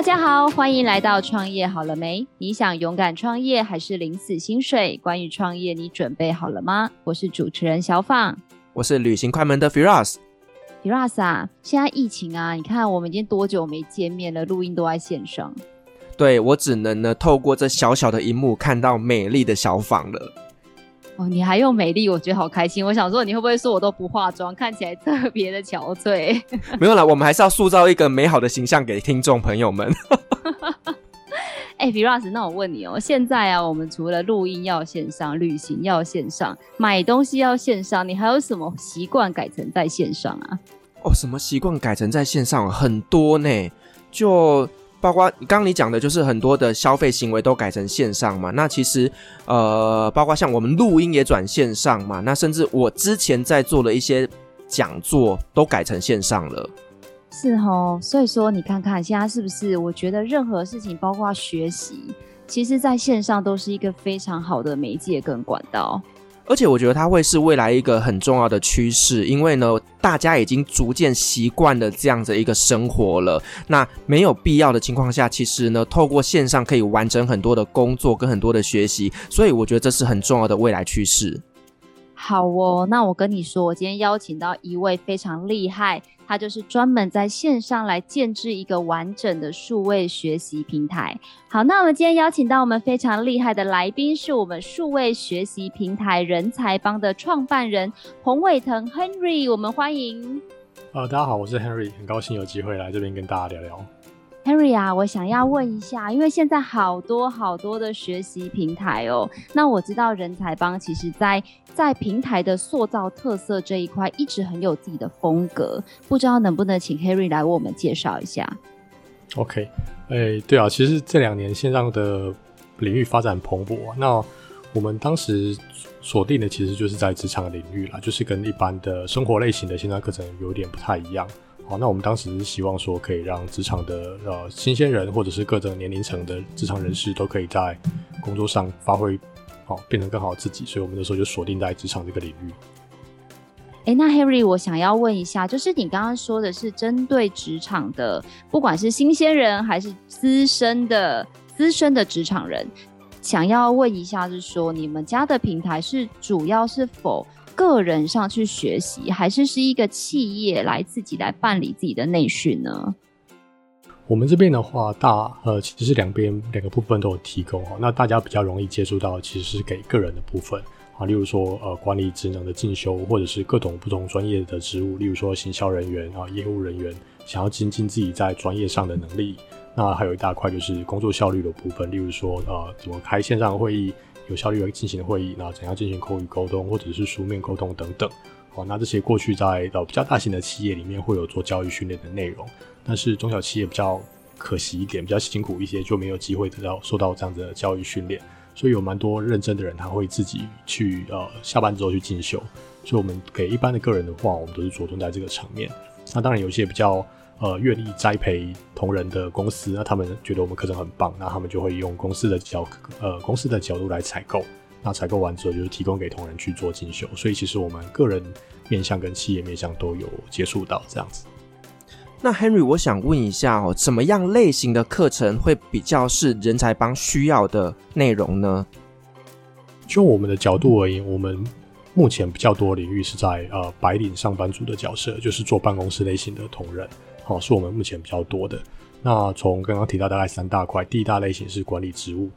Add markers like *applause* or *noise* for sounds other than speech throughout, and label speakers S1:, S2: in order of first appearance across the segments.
S1: 大家好，欢迎来到创业好了没？你想勇敢创业还是领死薪水？关于创业，你准备好了吗？我是主持人小放，
S2: 我是旅行快门的 Firas。
S1: Firas 啊，现在疫情啊，你看我们已经多久没见面了？录音都在线上。
S2: 对，我只能呢透过这小小的荧幕看到美丽的小放了。
S1: 哦，你还用美丽，我觉得好开心。我想说，你会不会说我都不化妆，看起来特别的憔悴？*laughs*
S2: 没有啦，我们还是要塑造一个美好的形象给听众朋友们。*laughs*
S1: 哎、欸、Firas，那我问你哦，现在啊，我们除了录音要线上，旅行要线上，买东西要线上，你还有什么习惯改成在线上啊？
S2: 哦，什么习惯改成在线上？很多呢，就。包括刚你讲的，就是很多的消费行为都改成线上嘛。那其实，呃，包括像我们录音也转线上嘛。那甚至我之前在做的一些讲座都改成线上了。
S1: 是哦，所以说你看看现在是不是？我觉得任何事情，包括学习，其实在线上都是一个非常好的媒介跟管道。
S2: 而且我觉得它会是未来一个很重要的趋势，因为呢，大家已经逐渐习惯了这样的一个生活了。那没有必要的情况下，其实呢，透过线上可以完成很多的工作跟很多的学习，所以我觉得这是很重要的未来趋势。
S1: 好哦，那我跟你说，我今天邀请到一位非常厉害。他就是专门在线上来建置一个完整的数位学习平台。好，那我们今天邀请到我们非常厉害的来宾，是我们数位学习平台人才帮的创办人洪伟腾 Henry，我们欢迎。
S3: 呃，大家好，我是 Henry，很高兴有机会来这边跟大家聊聊。
S1: Henry 啊，我想要问一下，因为现在好多好多的学习平台哦，那我知道人才帮其实在在平台的塑造特色这一块一直很有自己的风格，不知道能不能请 Henry 来为我们介绍一下
S3: ？OK，哎、对啊，其实这两年线上的领域发展蓬勃，那我们当时锁定的其实就是在职场领域啦，就是跟一般的生活类型的线上课程有点不太一样。好，那我们当时是希望说，可以让职场的呃新鲜人，或者是各种年龄层的职场人士，都可以在工作上发挥好，变成更好的自己。所以，我们那时候就锁定在职场这个领域。
S1: 哎、那 Henry，我想要问一下，就是你刚刚说的是针对职场的，不管是新鲜人还是资深的资深的职场人，想要问一下，是说你们家的平台是主要是否？个人上去学习，还是是一个企业来自己来办理自己的内训呢？
S3: 我们这边的话，大呃其实是两边两个部分都有提供哈。那大家比较容易接触到，其实是给个人的部分啊，例如说呃管理职能的进修，或者是各种不同专业的职务，例如说行销人员啊、业务人员，想要精进自己在专业上的能力。那还有一大块就是工作效率的部分，例如说呃怎么开线上会议。有效率的进行的会议，然后怎样进行口语沟通，或者是书面沟通等等。好，那这些过去在呃比较大型的企业里面会有做教育训练的内容，但是中小企业比较可惜一点，比较辛苦一些，就没有机会得到受到这样子的教育训练。所以有蛮多认真的人，他会自己去呃下班之后去进修。所以我们给一般的个人的话，我们都是着重在这个层面。那当然有一些比较。呃，愿意栽培同仁的公司，那他们觉得我们课程很棒，那他们就会用公司的角呃公司的角度来采购，那采购完之后就是提供给同仁去做进修，所以其实我们个人面向跟企业面向都有接触到这样子。
S2: 那 Henry，我想问一下哦，怎么样类型的课程会比较是人才帮需要的内容呢？
S3: 就我们的角度而言，我们目前比较多领域是在呃白领上班族的角色，就是做办公室类型的同仁。哦，是我们目前比较多的。那从刚刚提到大概三大块，第一大类型是管理职务。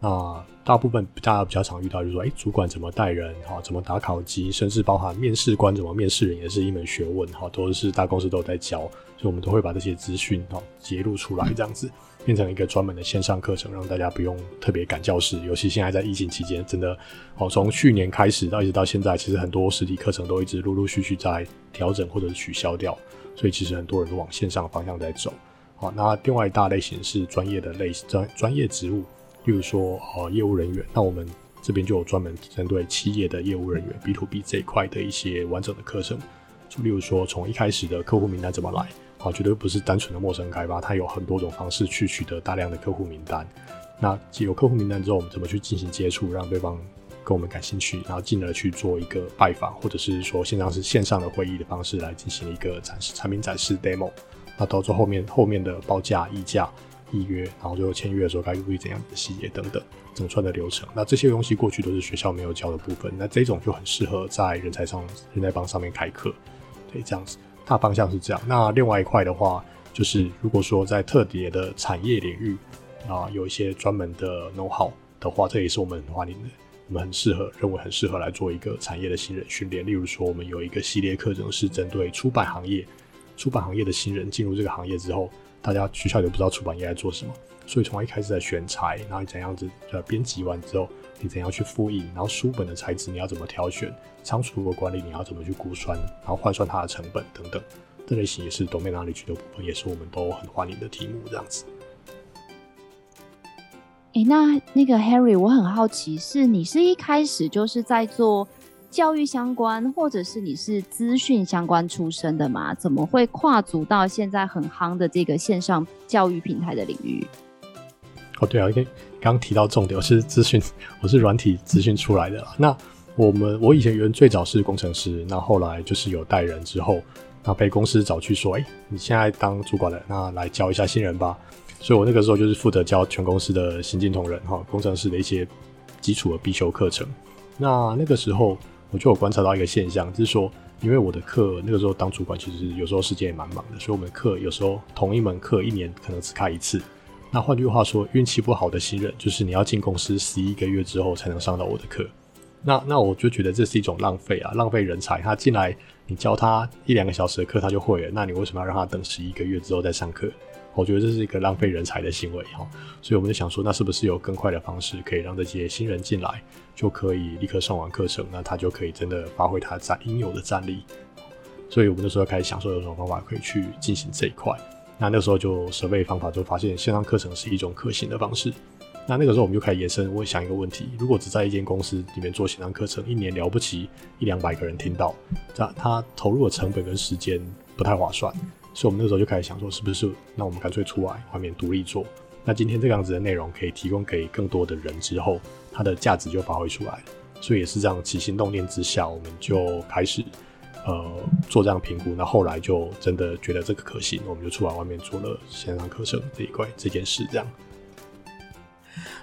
S3: 那大部分大家比较常遇到就是说，哎、主管怎么带人？哈，怎么打考绩？甚至包含面试官怎么面试人，也是一门学问。哈，都是大公司都有在教，所以我们都会把这些资讯哈揭露出来，这样子变成一个专门的线上课程，让大家不用特别赶教室。尤其现在在疫情期间，真的，哦，从去年开始到一直到现在，其实很多实体课程都一直陆陆续续在调整或者是取消掉。所以其实很多人都往线上方向在走，好，那另外一大类型是专业的类专专业职务，例如说呃业务人员，那我们这边就有专门针对企业的业务人员 B to B 这一块的一些完整的课程，就例如说从一开始的客户名单怎么来，啊，绝对不是单纯的陌生开发，它有很多种方式去取得大量的客户名单，那有客户名单之后，我们怎么去进行接触，让对方跟我们感兴趣，然后进而去做一个拜访，或者是说线上是线上的会议的方式来进行一个展示产品展示 demo。那到最后面后面的报价议价，预约，然后最后签约的时候该注意怎样的细节等等，整串的流程。那这些东西过去都是学校没有教的部分，那这种就很适合在人才上人才帮上面开课。对，这样子大方向是这样。那另外一块的话，就是如果说在特别的产业领域啊，有一些专门的 know how 的话，这也是我们很欢迎的。我们很适合，认为很适合来做一个产业的新人训练。例如说，我们有一个系列课程是针对出版行业，出版行业的新人进入这个行业之后，大家学校也不知道出版业在做什么，所以从一开始在选材，然后怎样子呃编辑完之后，你怎样去复印，然后书本的材质你要怎么挑选，仓储的管理你要怎么去估算，然后换算它的成本等等，这类型也是 domain knowledge 的部分，也是我们都很欢迎的题目，这样子。
S1: 哎，那那个 Harry，我很好奇，是你是一开始就是在做教育相关，或者是你是资讯相关出身的吗？怎么会跨足到现在很夯的这个线上教育平台的领域？
S3: 哦，对啊，因为刚刚提到重点，我是资讯，我是软体资讯出来的。那我们我以前原最早是工程师，那后来就是有带人之后，那被公司找去说，哎，你现在当主管了，那来教一下新人吧。所以我那个时候就是负责教全公司的新进同仁哈，工程师的一些基础的必修课程。那那个时候我就有观察到一个现象，就是说，因为我的课那个时候当主管，其实有时候时间也蛮忙的，所以我们课有时候同一门课一年可能只开一次。那换句话说，运气不好的新人，就是你要进公司十一个月之后才能上到我的课。那那我就觉得这是一种浪费啊，浪费人才。他进来你教他一两个小时的课他就会了，那你为什么要让他等十一个月之后再上课？我觉得这是一个浪费人才的行为哈，所以我们就想说，那是不是有更快的方式可以让这些新人进来，就可以立刻上完课程，那他就可以真的发挥他在应有的战力。所以我们那时候开始想说，有什么方法可以去进行这一块。那那时候就设备方法，就发现线上课程是一种可行的方式。那那个时候我们就开始延伸，我想一个问题：如果只在一间公司里面做线上课程，一年了不起一两百个人听到，这他投入的成本跟时间不太划算。所以，我们那时候就开始想说，是不是那我们干脆出来外面独立做？那今天这个样子的内容可以提供给更多的人之后，它的价值就发挥出来。所以也是这样起心动念之下，我们就开始呃做这样评估。那后来就真的觉得这个可行，我们就出来外面做了线上课程这一块这件事。这样。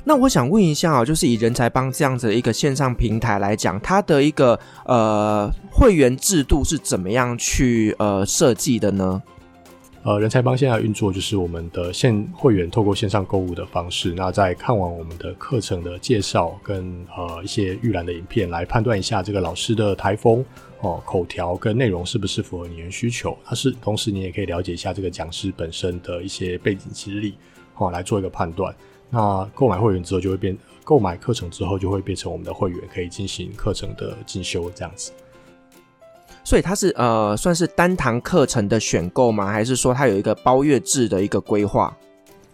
S2: 那我想问一下啊，就是以人才帮这样子的一个线上平台来讲，它的一个呃会员制度是怎么样去呃设计的呢？
S3: 呃，人才帮现在运作就是我们的线会员透过线上购物的方式，那在看完我们的课程的介绍跟呃一些预览的影片，来判断一下这个老师的台风哦、呃、口条跟内容是不是符合你的需求。它是同时你也可以了解一下这个讲师本身的一些背景经历，哦、呃、来做一个判断。那购买会员之后就会变，购买课程之后就会变成我们的会员，可以进行课程的进修这样子。
S2: 所以它是呃，算是单堂课程的选购吗？还是说它有一个包月制的一个规划？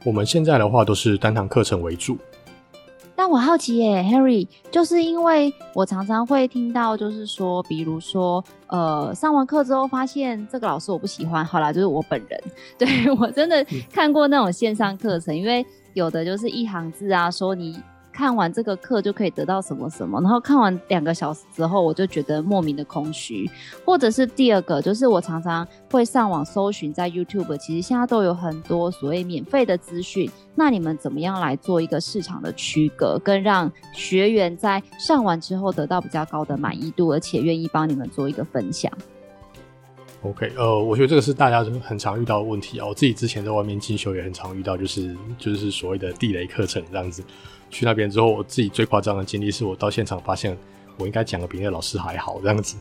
S3: 我们现在的话都是单堂课程为主。
S1: 但我好奇耶，Harry，就是因为我常常会听到，就是说，比如说，呃，上完课之后发现这个老师我不喜欢，好啦，就是我本人，*laughs* 对，我真的看过那种线上课程，因为有的就是一行字啊，说你。看完这个课就可以得到什么什么，然后看完两个小时之后，我就觉得莫名的空虚。或者是第二个，就是我常常会上网搜寻，在 YouTube，其实现在都有很多所谓免费的资讯。那你们怎么样来做一个市场的区隔，跟让学员在上完之后得到比较高的满意度，而且愿意帮你们做一个分享
S3: ？OK，呃，我觉得这个是大家很常遇到的问题啊。我自己之前在外面进修也很常遇到，就是就是所谓的地雷课程这样子。去那边之后，我自己最夸张的经历是我到现场发现，我应该讲的比那个老师还好这样子。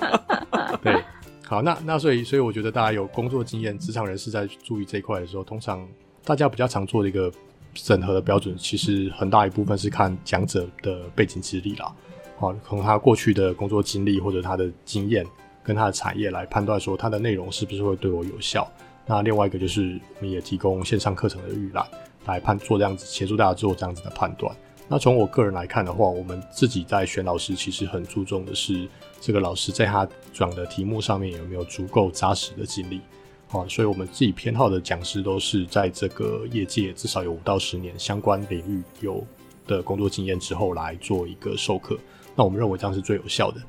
S3: *laughs* 对，好，那那所以所以我觉得大家有工作经验、职场人士在注意这一块的时候，通常大家比较常做的一个审核的标准，其实很大一部分是看讲者的背景资历啦，好，从他过去的工作经历或者他的经验跟他的产业来判断说他的内容是不是会对我有效。那另外一个就是我们也提供线上课程的预览。来判做这样子，协助大家做这样子的判断。那从我个人来看的话，我们自己在选老师，其实很注重的是这个老师在他讲的题目上面有没有足够扎实的经历。啊，所以我们自己偏好的讲师都是在这个业界至少有五到十年相关领域有的工作经验之后来做一个授课。那我们认为这样是最有效的。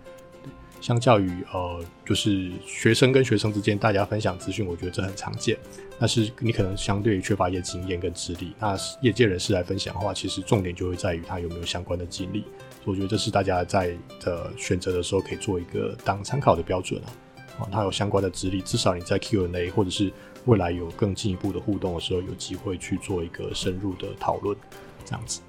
S3: 相较于呃，就是学生跟学生之间大家分享资讯，我觉得这很常见。但是你可能相对缺乏一些经验跟资历，那业界人士来分享的话，其实重点就会在于他有没有相关的经历。所以我觉得这是大家在的选择的时候可以做一个当参考的标准啊。啊，他有相关的资历，至少你在 Q&A 或者是未来有更进一步的互动的时候，有机会去做一个深入的讨论，这样子。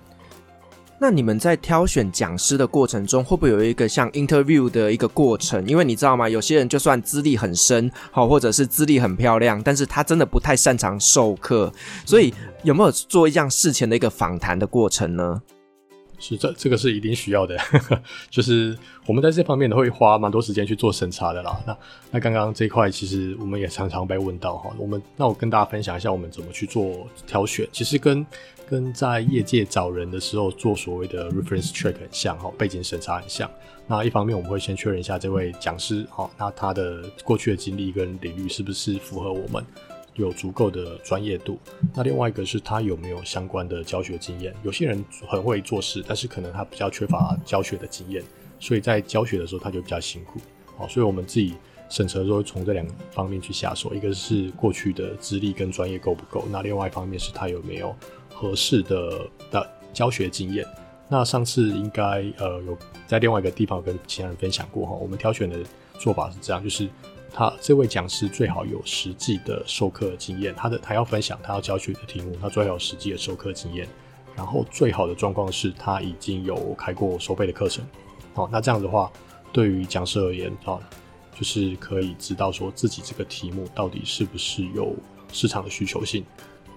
S2: 那你们在挑选讲师的过程中，会不会有一个像 interview 的一个过程？因为你知道吗？有些人就算资历很深，好，或者是资历很漂亮，但是他真的不太擅长授课，所以有没有做一样事前的一个访谈的过程呢？
S3: 是，这这个是一定需要的，*laughs* 就是我们在这方面呢会花蛮多时间去做审查的啦。那那刚刚这一块其实我们也常常被问到哈，我们那我跟大家分享一下我们怎么去做挑选，其实跟跟在业界找人的时候做所谓的 reference check 很像哈，背景审查很像。那一方面我们会先确认一下这位讲师哈，那他的过去的经历跟领域是不是符合我们。有足够的专业度，那另外一个是他有没有相关的教学经验。有些人很会做事，但是可能他比较缺乏教学的经验，所以在教学的时候他就比较辛苦。好，所以我们自己审核的时候从这两方面去下手，一个是过去的资历跟专业够不够，那另外一方面是他有没有合适的的教学经验。那上次应该呃有在另外一个地方跟其他人分享过哈，我们挑选的做法是这样，就是。他这位讲师最好有实际的授课经验，他的他要分享他要教学的题目，他最好有实际的授课经验。然后最好的状况是他已经有开过收费的课程。好，那这样的话，对于讲师而言啊，就是可以知道说自己这个题目到底是不是有市场的需求性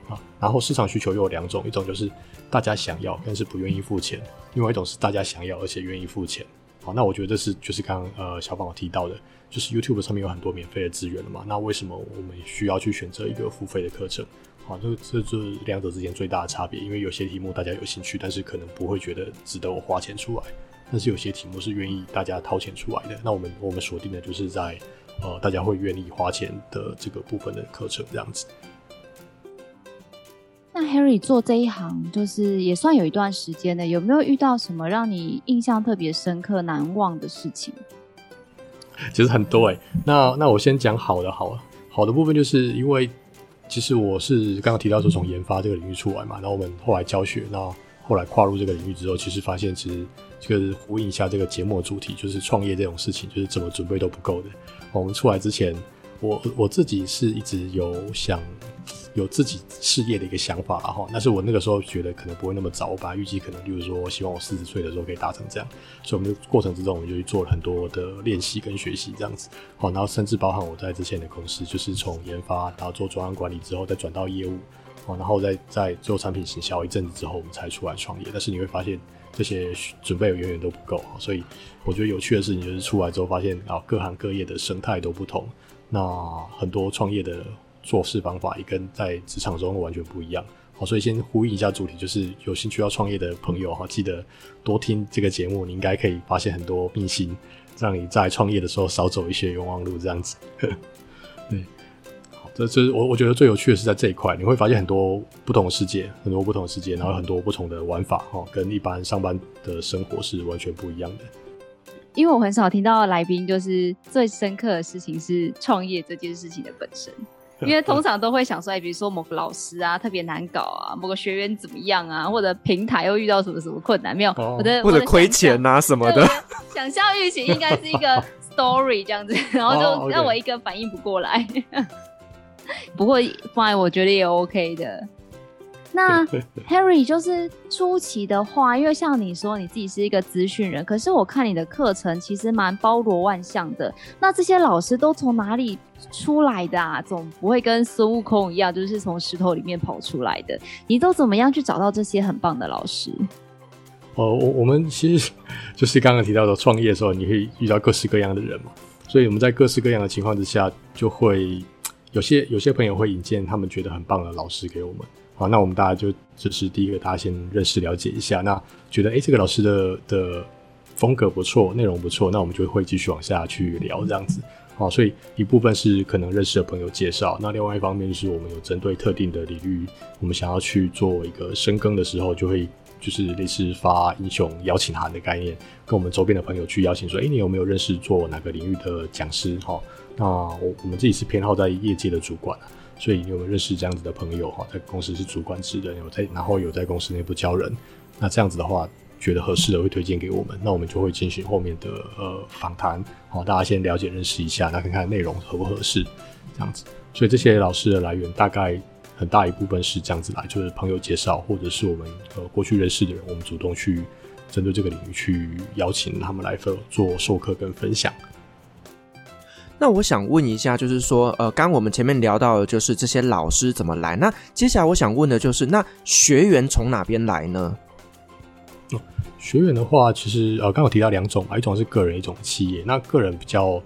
S3: 啊。然后市场需求又有两种，一种就是大家想要但是不愿意付钱，另外一种是大家想要而且愿意付钱。好，那我觉得这是就是刚刚呃小宝提到的。就是 YouTube 上面有很多免费的资源了嘛，那为什么我们需要去选择一个付费的课程？好，这这就是两者之间最大的差别。因为有些题目大家有兴趣，但是可能不会觉得值得我花钱出来；但是有些题目是愿意大家掏钱出来的。那我们我们锁定的就是在呃大家会愿意花钱的这个部分的课程这样子。
S1: 那 Harry 做这一行就是也算有一段时间了，有没有遇到什么让你印象特别深刻、难忘的事情？*laughs*
S3: 其实很多诶、欸，那那我先讲好的好了，好的部分就是因为其实我是刚刚提到说从研发这个领域出来嘛，然后我们后来教学，那后来跨入这个领域之后，其实发现其实这个呼应一下这个节目的主题，就是创业这种事情，就是怎么准备都不够的。我们出来之前，我我自己是一直有想。有自己事业的一个想法了哈，但是我那个时候觉得可能不会那么早，我本来预计可能，例如说，希望我四十岁的时候可以达成这样，所以我们的过程之中，我们就去做了很多的练习跟学习这样子，好，然后甚至包含我在之前的公司，就是从研发，然后做专案管理之后，再转到业务，然后再在做产品行销一阵子之后，我们才出来创业。但是你会发现这些准备远远都不够，所以我觉得有趣的事情就是出来之后发现啊，各行各业的生态都不同，那很多创业的。做事方法也跟在职场中完全不一样，好，所以先呼应一下主题，就是有兴趣要创业的朋友哈，记得多听这个节目，你应该可以发现很多秘辛，让你在创业的时候少走一些冤枉路，这样子。*laughs* 对，好，这这我我觉得最有趣的是在这一块，你会发现很多不同的世界，很多不同的世界，然后很多不同的玩法哈，跟一般上班的生活是完全不一样的。
S1: 因为我很少听到来宾就是最深刻的事情是创业这件事情的本身。因为通常都会想说，哎，比如说某个老师啊特别难搞啊，某个学员怎么样啊，或者平台又遇到什么什么困难没有？
S2: 哦、
S1: 我的
S2: 或者亏钱啊什么的。
S1: 想象预期应该是一个 *laughs* story 这样子，然后就让我一个反应不过来。哦 okay、不过放在我觉得也 OK 的。那 Harry 就是初期的话，因为像你说你自己是一个资讯人，可是我看你的课程其实蛮包罗万象的。那这些老师都从哪里出来的啊？总不会跟孙悟空一样，就是从石头里面跑出来的。你都怎么样去找到这些很棒的老师？
S3: 哦，我我们其实 *laughs* 就是刚刚提到的创业的时候，你会遇到各式各样的人嘛。所以我们在各式各样的情况之下，就会有些有些朋友会引荐他们觉得很棒的老师给我们。好，那我们大家就这是第一个，大家先认识了解一下。那觉得诶、这个老师的的风格不错，内容不错，那我们就会继续往下去聊这样子。好，所以一部分是可能认识的朋友介绍，那另外一方面就是我们有针对特定的领域，我们想要去做一个深耕的时候，就会就是类似发英雄邀请函的概念，跟我们周边的朋友去邀请说，哎、欸，你有没有认识做哪个领域的讲师？哈，那我我们自己是偏好在业界的主管，所以你有没有认识这样子的朋友？哈，在公司是主管职的，有在然后有在公司内部教人，那这样子的话，觉得合适的会推荐给我们，那我们就会进行后面的呃访谈，好，大家先了解认识一下，那看看内容合不合适，这样子。所以这些老师的来源大概很大一部分是这样子来，就是朋友介绍，或者是我们呃过去认识的人，我们主动去针对这个领域去邀请他们来做做授课跟分享。
S2: 那我想问一下，就是说，呃，刚我们前面聊到的就是这些老师怎么来，那接下来我想问的就是，那学员从哪边来呢？
S3: 学员的话，其实呃，刚有提到两种嘛，一种是个人，一种企业。那个人比较。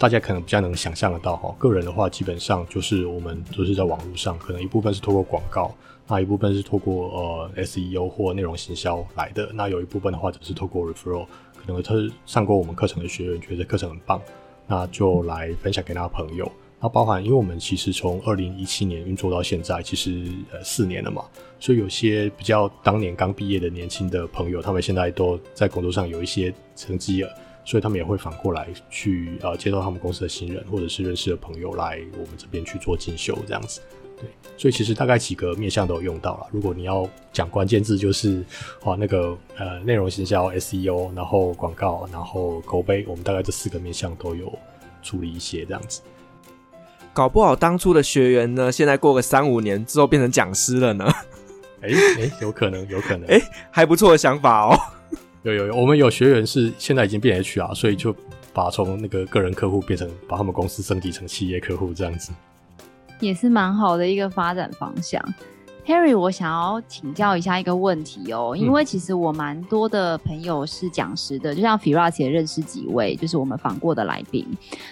S3: 大家可能比较能想象得到哈，个人的话基本上就是我们都是在网络上，可能一部分是透过广告，那一部分是透过呃 SEO 或内容行销来的，那有一部分的话只是透过 referral，可能他是上过我们课程的学员觉得课程很棒，那就来分享给他的朋友。那包含因为我们其实从二零一七年运作到现在，其实呃四年了嘛，所以有些比较当年刚毕业的年轻的朋友，他们现在都在工作上有一些成绩了。所以他们也会反过来去呃接受他们公司的新人或者是认识的朋友来我们这边去做进修这样子，对，所以其实大概几个面向都有用到了。如果你要讲关键字，就是啊那个呃内容行销 SEO，然后广告，然后口碑，我们大概这四个面向都有处理一些这样子。
S2: 搞不好当初的学员呢，现在过个三五年之后变成讲师了呢？
S3: 哎哎、欸欸，有可能，有可能，
S2: 哎、欸，还不错的想法哦。
S3: 有有有，我们有学员是现在已经变 HR，所以就把从那个个人客户变成把他们公司升级成企业客户这样子，
S1: 也是蛮好的一个发展方向。Harry，我想要请教一下一个问题哦，因为其实我蛮多的朋友是讲师的，就像 Firas 也认识几位，就是我们访过的来宾。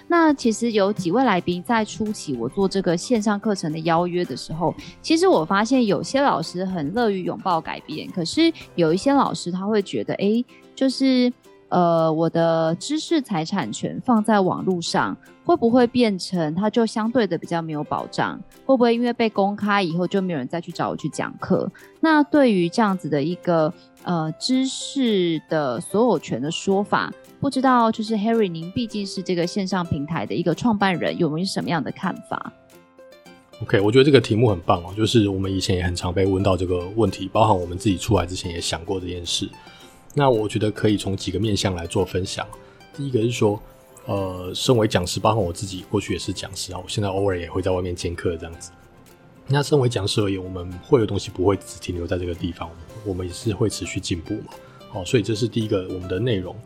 S1: 那其实有几位来宾在初期我做这个线上课程的邀约的时候，其实我发现有些老师很乐于拥抱改变，可是有一些老师他会觉得，哎，就是。呃，我的知识财产权放在网络上，会不会变成它就相对的比较没有保障？会不会因为被公开以后就没有人再去找我去讲课？那对于这样子的一个呃知识的所有权的说法，不知道就是 Harry，您毕竟是这个线上平台的一个创办人，有没有什么样的看法
S3: ？OK，我觉得这个题目很棒哦，就是我们以前也很常被问到这个问题，包含我们自己出来之前也想过这件事。那我觉得可以从几个面向来做分享。第一个是说，呃，身为讲师，包括我自己过去也是讲师啊，我现在偶尔也会在外面兼课这样子。那身为讲师而言，我们会的东西不会只停留在这个地方，我们也是会持续进步嘛。好，所以这是第一个，我们的内容。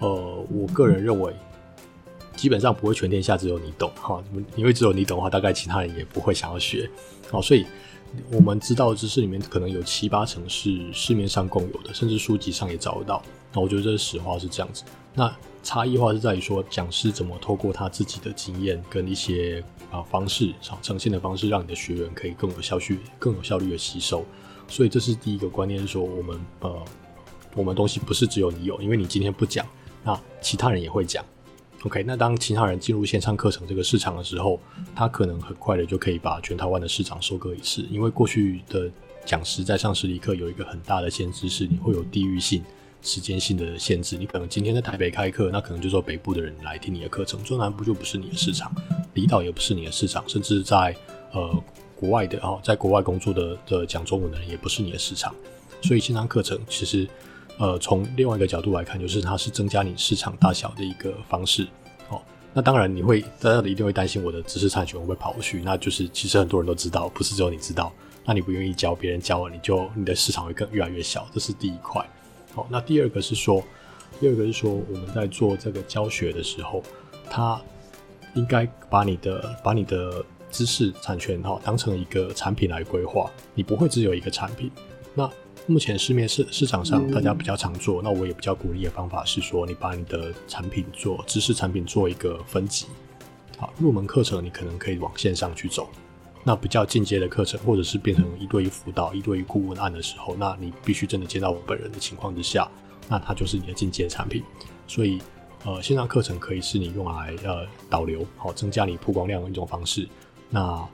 S3: 呃，我个人认为，基本上不会全天下只有你懂哈，因为只有你懂的话，大概其他人也不会想要学。好，所以。我们知道的知识里面可能有七八成是市面上共有的，甚至书籍上也找得到。那我觉得这是实话是这样子。那差异化是在于说，讲师怎么透过他自己的经验跟一些啊方式，呈现的方式，让你的学员可以更有效率、更有效率的吸收。所以这是第一个观念，是说我们呃，我们东西不是只有你有，因为你今天不讲，那其他人也会讲。OK，那当其他人进入线上课程这个市场的时候，他可能很快的就可以把全台湾的市场收割一次。因为过去的讲师在上实体课有一个很大的限制，是你会有地域性、时间性的限制。你可能今天在台北开课，那可能就说北部的人来听你的课程，中南部就不是你的市场，离岛也不是你的市场，甚至在呃国外的哦，在国外工作的的讲中文的人也不是你的市场。所以线上课程其实。呃，从另外一个角度来看，就是它是增加你市场大小的一个方式。哦，那当然你会大家一定会担心我的知识产权会不会跑过去？那就是其实很多人都知道，不是只有你知道。那你不愿意教，别人教了，你就你的市场会更越来越小。这是第一块。好，那第二个是说，第二个是说我们在做这个教学的时候，它应该把你的把你的知识产权哈当成一个产品来规划，你不会只有一个产品。那目前市面市市场上，大家比较常做，那我也比较鼓励的方法是说，你把你的产品做知识产品做一个分级。好，入门课程你可能可以往线上去走，那比较进阶的课程，或者是变成一对一辅导、一对一顾问案的时候，那你必须真的见到我本人的情况之下，那它就是你的进阶产品。所以，呃，线上课程可以是你用来呃导流，好增加你曝光量的一种方式。那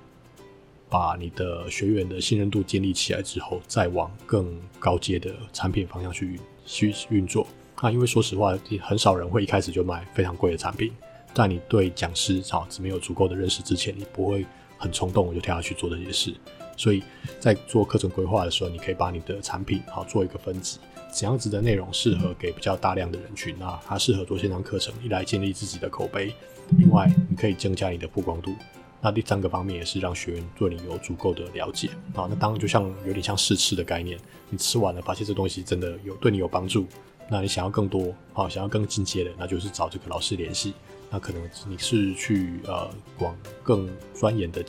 S3: 把你的学员的信任度建立起来之后，再往更高阶的产品方向去去运作。那因为说实话，很少人会一开始就买非常贵的产品。在你对讲师好只没有足够的认识之前，你不会很冲动我就跳下去做这些事。所以在做课程规划的时候，你可以把你的产品好做一个分级，怎样子的内容适合给比较大量的人群啊？它适合做线上课程，一来建立自己的口碑，另外你可以增加你的曝光度。那第三个方面也是让学员对你有足够的了解啊。那当然就像有点像试吃的概念，你吃完了发现这东西真的有对你有帮助，那你想要更多啊，想要更进阶的，那就是找这个老师联系。那可能你是去呃往更钻研的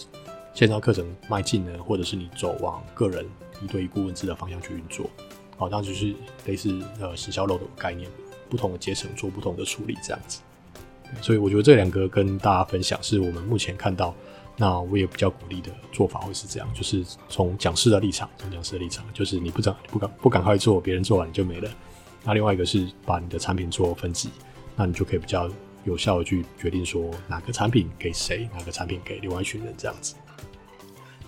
S3: 线上课程迈进呢，或者是你走往个人一对一顾问制的方向去运作。好，那就是类似呃行销漏斗的概念，不同的阶层做不同的处理这样子。所以我觉得这两个跟大家分享，是我们目前看到，那我也比较鼓励的做法会是这样，就是从讲师的立场，从讲师的立场，就是你不讲不赶不赶快做，别人做完你就没了。那另外一个是把你的产品做分级，那你就可以比较有效的去决定说哪个产品给谁，哪个产品给另外一群人这样子。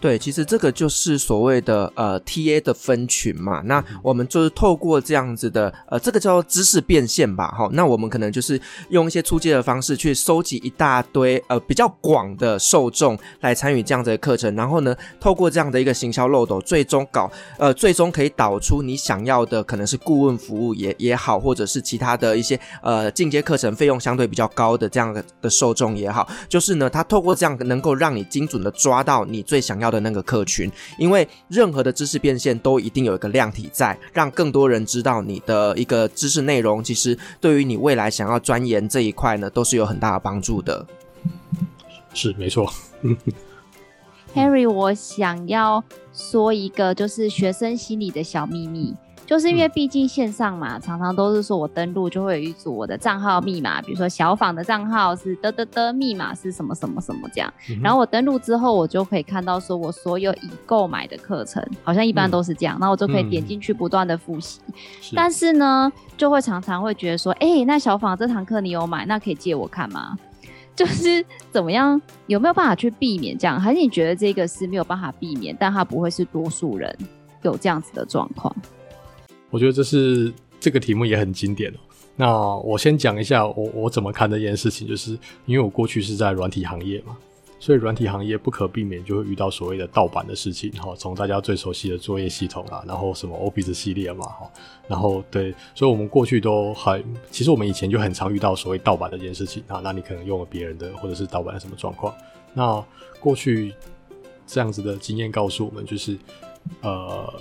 S2: 对，其实这个就是所谓的呃 TA 的分群嘛。那我们就是透过这样子的呃，这个叫做知识变现吧。哈，那我们可能就是用一些初阶的方式去收集一大堆呃比较广的受众来参与这样子的课程，然后呢，透过这样的一个行销漏斗，最终搞呃最终可以导出你想要的可能是顾问服务也也好，或者是其他的一些呃进阶课程费用相对比较高的这样的的受众也好，就是呢，它透过这样能够让你精准的抓到你最想要的。的那个客群，因为任何的知识变现都一定有一个量体在，让更多人知道你的一个知识内容，其实对于你未来想要钻研这一块呢，都是有很大的帮助的。
S3: 是，没错。
S1: Harry，我想要说一个就是学生心理的小秘密。就是因为毕竟线上嘛，常常都是说我登录就会有一组我的账号密码，比如说小访的账号是的的的，密码是什么什么什么这样。然后我登录之后，我就可以看到说我所有已购买的课程，好像一般都是这样。那我就可以点进去不断的复习。但是呢，就会常常会觉得说，哎，那小访这堂课你有买，那可以借我看吗？*laughs* 就是怎么样，有没有办法去避免这样？还是你觉得这个是没有办法避免，但它不会是多数人有这样子的状况？
S3: 我觉得这是这个题目也很经典哦。那我先讲一下我我怎么看这件事情，就是因为我过去是在软体行业嘛，所以软体行业不可避免就会遇到所谓的盗版的事情哈。从大家最熟悉的作业系统啊，然后什么 Office 系列嘛哈，然后对，所以我们过去都很，其实我们以前就很常遇到所谓盗版的这件事情啊。那你可能用了别人的，或者是盗版的什么状况？那过去这样子的经验告诉我们，就是呃。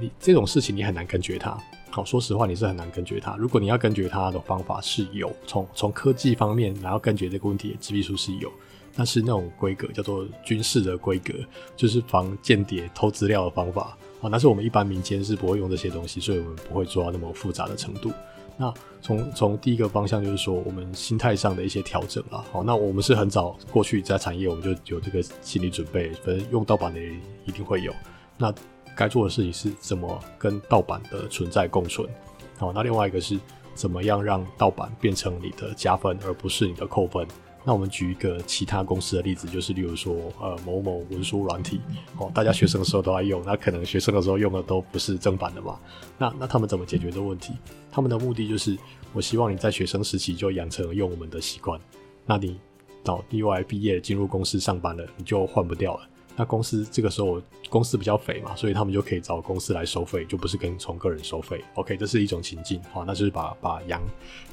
S3: 你这种事情你很难根绝它，好，说实话你是很难根绝它。如果你要根绝它的方法是有，从从科技方面然后根绝这个问题的技术是有，但是那种规格叫做军事的规格，就是防间谍偷资料的方法，好，但是我们一般民间是不会用这些东西，所以我们不会做到那么复杂的程度。那从从第一个方向就是说，我们心态上的一些调整啊，好，那我们是很早过去在产业我们就有这个心理准备，反正用盗版的人一定会有，那。该做的事情是怎么跟盗版的存在共存，好，那另外一个是怎么样让盗版变成你的加分，而不是你的扣分。那我们举一个其他公司的例子，就是例如说，呃，某某文书软体，哦，大家学生的时候都爱用，那可能学生的时候用的都不是正版的嘛。那那他们怎么解决这个问题？他们的目的就是，我希望你在学生时期就养成用我们的习惯，那你到意外毕业进入公司上班了，你就换不掉了。那公司这个时候公司比较肥嘛，所以他们就可以找公司来收费，就不是跟从个人收费。OK，这是一种情境，好，那就是把把羊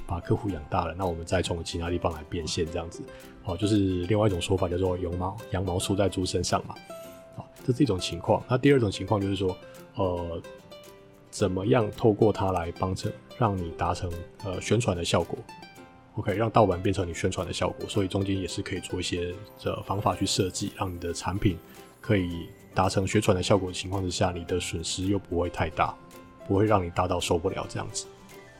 S3: 把客户养大了，那我们再从其他地方来变现这样子，好，就是另外一种说法叫做羊毛羊毛出在猪身上嘛，好，这是一种情况。那第二种情况就是说，呃，怎么样透过它来帮成让你达成呃宣传的效果？OK，让盗版变成你宣传的效果，所以中间也是可以做一些的方法去设计，让你的产品。可以达成宣传的效果的情况之下，你的损失又不会太大，不会让你大到受不了这样子。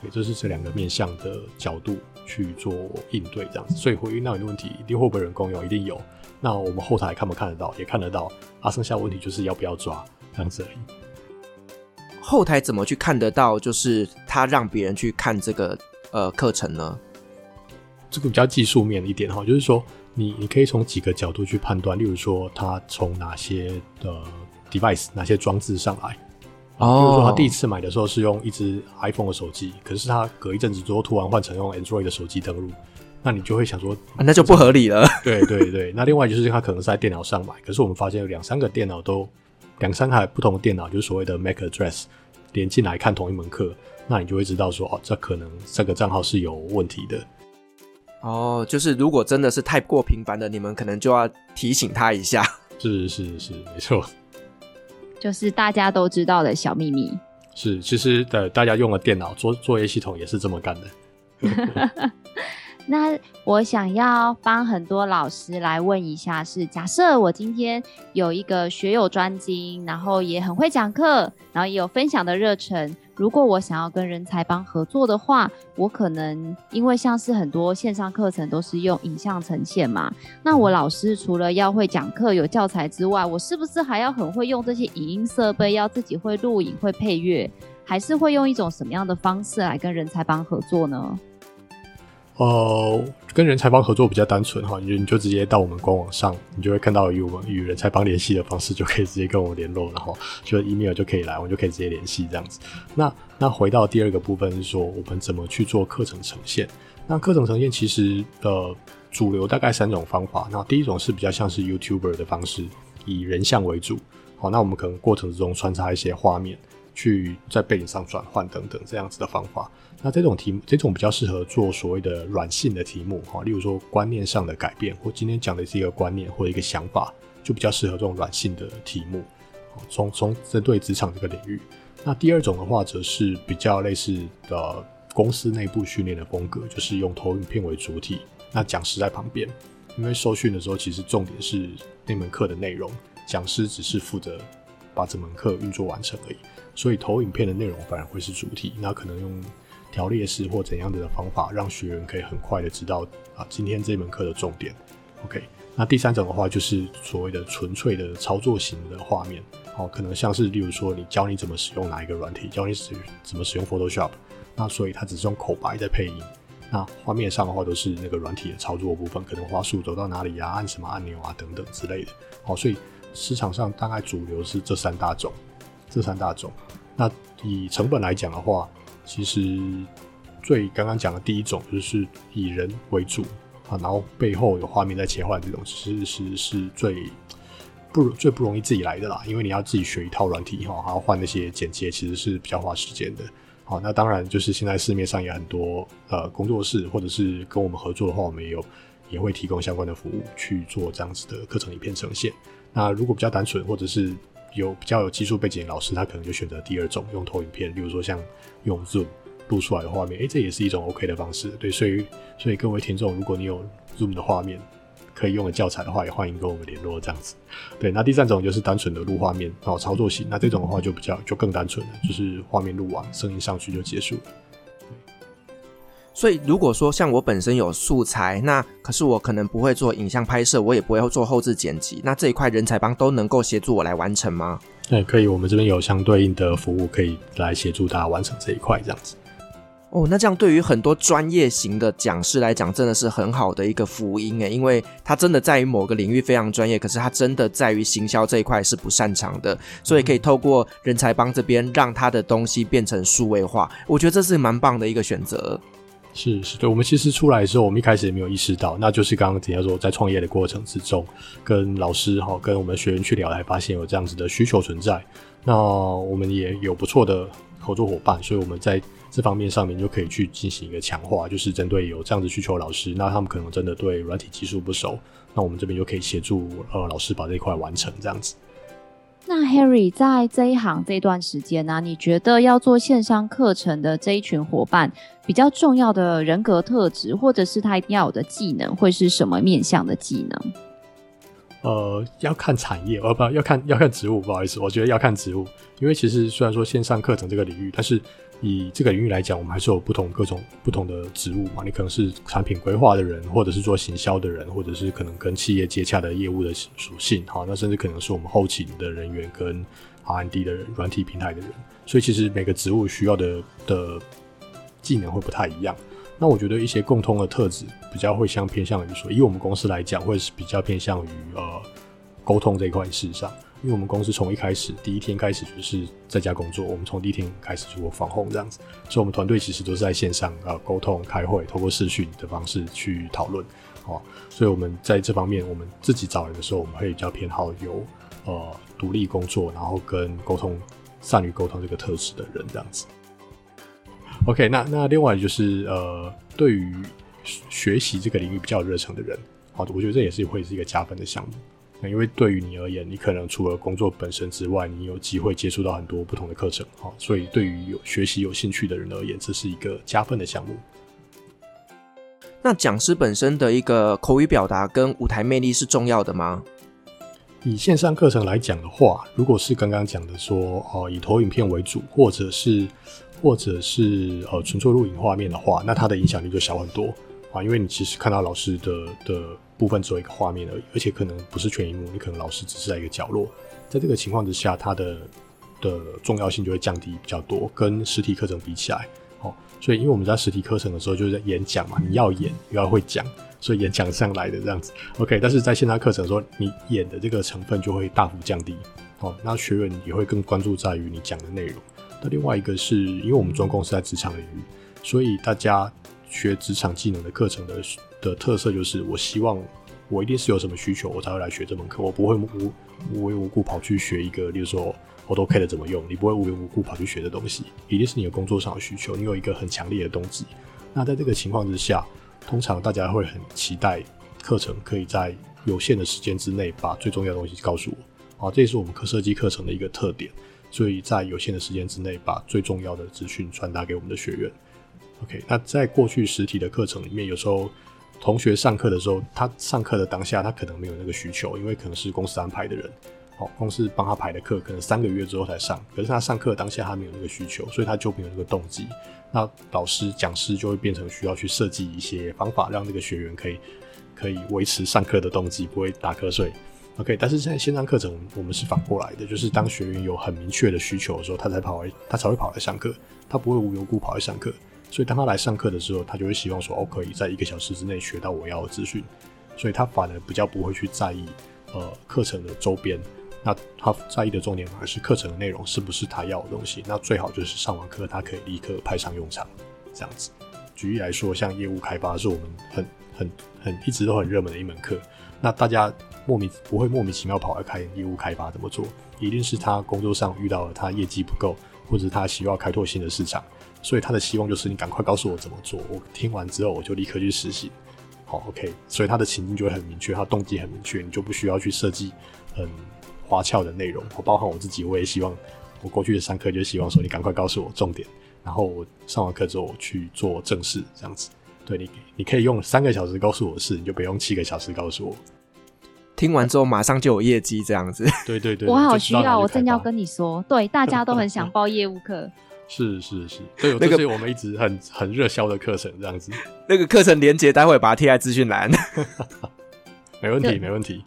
S3: 对，这是这两个面向的角度去做应对这样子。所以回应到你的问题，一定会不会人工有？一定有。那我们后台看不看得到？也看得到。啊，剩下问题就是要不要抓这样子而已。
S2: 后台怎么去看得到？就是他让别人去看这个呃课程呢？
S3: 这个比较技术面一点哈，就是说。你你可以从几个角度去判断，例如说他从哪些的 device 哪些装置上来。哦，比如说他第一次买的时候是用一只 iPhone 的手机，可是他隔一阵子之后突然换成用 Android 的手机登录，那你就会想说，
S2: 啊，那就不合理了。
S3: 对对对，那另外就是他可能是在电脑上买，可是我们发现有两三个电脑都两三台不同的电脑，就是所谓的 MAC address 连进来看同一门课，那你就会知道说，哦，这可能这个账号是有问题的。
S2: 哦，就是如果真的是太过频繁的，你们可能就要提醒他一下。*laughs*
S3: 是是是，没错。
S1: 就是大家都知道的小秘密。
S3: 是，其实的大家用了电脑作作业系统也是这么干的。*laughs*
S1: 那我想要帮很多老师来问一下是，是假设我今天有一个学有专精，然后也很会讲课，然后也有分享的热忱。如果我想要跟人才帮合作的话，我可能因为像是很多线上课程都是用影像呈现嘛，那我老师除了要会讲课、有教材之外，我是不是还要很会用这些影音设备？要自己会录影、会配乐，还是会用一种什么样的方式来跟人才帮合作呢？
S3: 呃，跟人才帮合作比较单纯哈，你就你就直接到我们官网上，你就会看到与我们与人才帮联系的方式，就可以直接跟我们联络，然后就 email 就可以来，我们就可以直接联系这样子。那那回到第二个部分是说，我们怎么去做课程呈现？那课程呈现其实呃主流大概三种方法。那第一种是比较像是 YouTuber 的方式，以人像为主。好，那我们可能过程之中穿插一些画面。去在背景上转换等等这样子的方法，那这种题目，这种比较适合做所谓的软性的题目哈，例如说观念上的改变，或今天讲的是一个观念或一个想法，就比较适合这种软性的题目。从从针对职场这个领域，那第二种的话，则是比较类似的公司内部训练的风格，就是用投影片为主体，那讲师在旁边，因为受训的时候其实重点是那门课的内容，讲师只是负责把这门课运作完成而已。所以投影片的内容反而会是主体，那可能用条列式或怎样的方法，让学员可以很快的知道啊，今天这门课的重点。OK，那第三种的话就是所谓的纯粹的操作型的画面，哦，可能像是例如说你教你怎么使用哪一个软体，教你使怎么使用 Photoshop，那所以它只是用口白在配音，那画面上的话都是那个软体的操作部分，可能滑鼠走到哪里啊，按什么按钮啊等等之类的。哦，所以市场上大概主流是这三大种。这三大种，那以成本来讲的话，其实最刚刚讲的第一种就是以人为主啊，然后背后有画面在切换这种，其实是是最不最不容易自己来的啦，因为你要自己学一套软体哈，还要换那些剪接，其实是比较花时间的。好，那当然就是现在市面上也很多呃工作室，或者是跟我们合作的话，我们也有也会提供相关的服务去做这样子的课程影片呈现。那如果比较单纯，或者是有比较有技术背景的老师，他可能就选择第二种，用投影片，例如说像用 Zoom 录出来的画面，诶、这也是一种 OK 的方式。对，所以所以各位听众，如果你有 Zoom 的画面可以用的教材的话，也欢迎跟我们联络这样子。对，那第三种就是单纯的录画面，然后操作型，那这种的话就比较就更单纯了，就是画面录完，声音上去就结束了。
S2: 所以，如果说像我本身有素材，那可是我可能不会做影像拍摄，我也不会做后置剪辑，那这一块人才帮都能够协助我来完成吗？
S3: 对，可以，我们这边有相对应的服务可以来协助大家完成这一块，这样子。
S2: 哦，那这样对于很多专业型的讲师来讲，真的是很好的一个福音诶，因为他真的在于某个领域非常专业，可是他真的在于行销这一块是不擅长的，所以可以透过人才帮这边让他的东西变成数位化，我觉得这是蛮棒的一个选择。
S3: 是是，对，我们其实出来的时候，我们一开始也没有意识到，那就是刚刚提到说，在创业的过程之中，跟老师哈，跟我们学员去聊，才发现有这样子的需求存在。那我们也有不错的合作伙伴，所以我们在这方面上面就可以去进行一个强化，就是针对有这样子需求的老师，那他们可能真的对软体技术不熟，那我们这边就可以协助呃老师把这一块完成这样子。
S1: 那 Harry 在这一行这段时间呢、你觉得要做线上课程的这一群伙伴，比较重要的人格特质，或者是他一定要有的技能，会是什么面向的技能？
S3: 呃，要看产业，呃，不，要看要看职务，不好意思，我觉得要看职务，因为其实虽然说线上课程这个领域，但是。以这个领域来讲，我们还是有不同各种不同的职务嘛。你可能是产品规划的人，或者是做行销的人，或者是可能跟企业接洽的业务的属性。好，那甚至可能是我们后勤的人员跟 R&D 的，软体平台的人。所以其实每个职务需要的的技能会不太一样。那我觉得一些共通的特质比较会相偏向于说，以我们公司来讲，会是比较偏向于呃沟通这一块事上。因为我们公司从一开始第一天开始就是在家工作，我们从第一天开始就访问这样子，所以我们团队其实都是在线上啊沟通、开会，透过视讯的方式去讨论，哦，所以我们在这方面，我们自己找人的时候，我们会比较偏好有呃独立工作，然后跟沟通善于沟通这个特质的人这样子。OK，那那另外就是呃，对于学习这个领域比较有热忱的人，好，我觉得这也是会是一个加分的项目。因为对于你而言，你可能除了工作本身之外，你有机会接触到很多不同的课程，哈，所以对于有学习有兴趣的人而言，这是一个加分的项目。
S2: 那讲师本身的一个口语表达跟舞台魅力是重要的吗？
S3: 以线上课程来讲的话，如果是刚刚讲的说，哦，以投影片为主，或者是或者是呃纯粹录影画面的话，那它的影响力就小很多啊，因为你其实看到老师的的。部分只有一个画面而已，而且可能不是全萤幕，你可能老师只是在一个角落。在这个情况之下，它的的重要性就会降低比较多，跟实体课程比起来，哦，所以因为我们在实体课程的时候就是在演讲嘛，你要演又要会讲，所以演讲上来的这样子，OK。但是在线上课程的时候，你演的这个成分就会大幅降低，哦，那学员也会更关注在于你讲的内容。那另外一个是因为我们专攻是在职场领域，所以大家学职场技能的课程的。的特色就是，我希望我一定是有什么需求，我才会来学这门课。我不会无无缘无故跑去学一个，例如说 AutoCAD 怎么用，你不会无缘无故跑去学的东西，一定是你的工作上的需求，你有一个很强烈的动机。那在这个情况之下，通常大家会很期待课程可以在有限的时间之内把最重要的东西告诉我。啊，这也是我们课设计课程的一个特点，所以在有限的时间之内把最重要的资讯传达给我们的学员。OK，那在过去实体的课程里面，有时候。同学上课的时候，他上课的当下，他可能没有那个需求，因为可能是公司安排的人，好，公司帮他排的课，可能三个月之后才上。可是他上课当下他没有那个需求，所以他就没有那个动机。那老师讲师就会变成需要去设计一些方法，让这个学员可以可以维持上课的动机，不会打瞌睡。OK，但是现在线上课程我们是反过来的，就是当学员有很明确的需求的时候，他才跑来，他才会跑来上课，他不会无缘无故跑来上课。所以当他来上课的时候，他就会希望说，哦，可以在一个小时之内学到我要的资讯，所以他反而比较不会去在意，呃，课程的周边。那他在意的重点反而是课程的内容是不是他要的东西。那最好就是上完课他可以立刻派上用场，这样子。举例来说，像业务开发是我们很很很一直都很热门的一门课。那大家莫名不会莫名其妙跑来开业务开发怎么做？一定是他工作上遇到了他业绩不够，或者他需要开拓新的市场。所以他的希望就是你赶快告诉我怎么做，我听完之后我就立刻去实行。好，OK。所以他的情境就会很明确，他动机很明确，你就不需要去设计很花俏的内容。我包含我自己，我也希望我过去的上课就希望说你赶快告诉我重点，然后我上完课之后我去做正事，这样子。对你，你可以用三个小时告诉我的事，你就不用七个小时告诉我。
S2: 听完之后马上就有业绩，这样子。*laughs*
S3: 对对对，
S1: 我好需要，我正要跟你说，对，大家都很想 *laughs* 报业务课。
S3: 是是是，对，那个我们一直很 *laughs* 很热销的课程这样子。
S2: 那个课程连接待会把它贴在资讯栏，
S3: 没问题没问题。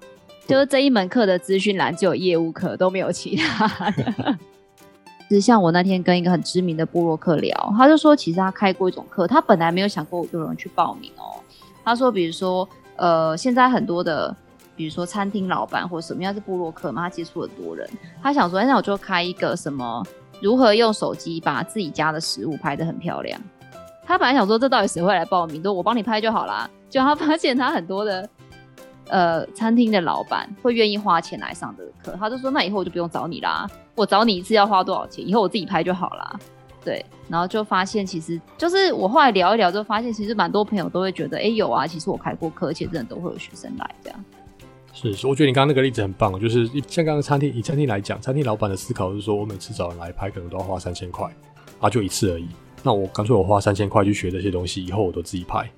S1: 就是这一门课的资讯栏只有业务课，都没有其他的。*laughs* 其实像我那天跟一个很知名的部落客聊，他就说其实他开过一种课，他本来没有想过有人去报名哦。他说，比如说呃，现在很多的，比如说餐厅老板或者什么样是部落客嘛，他接触很多人，他想说，那我就开一个什么。如何用手机把自己家的食物拍得很漂亮？他本来想说，这到底谁会来报名？都我帮你拍就好啦。就他发现他很多的呃餐厅的老板会愿意花钱来上这个课，他就说，那以后我就不用找你啦，我找你一次要花多少钱？以后我自己拍就好啦。对，然后就发现其实就是我后来聊一聊，就发现其实蛮多朋友都会觉得，哎、有啊，其实我开过课，而且真的都会有学生来这样。
S3: 是，是，我觉得你刚刚那个例子很棒，就是像刚刚餐厅，以餐厅来讲，餐厅老板的思考是说，我每次找人来拍，可能都要花三千块，啊，就一次而已。那我干脆我花三千块去学这些东西，以后我都自己拍。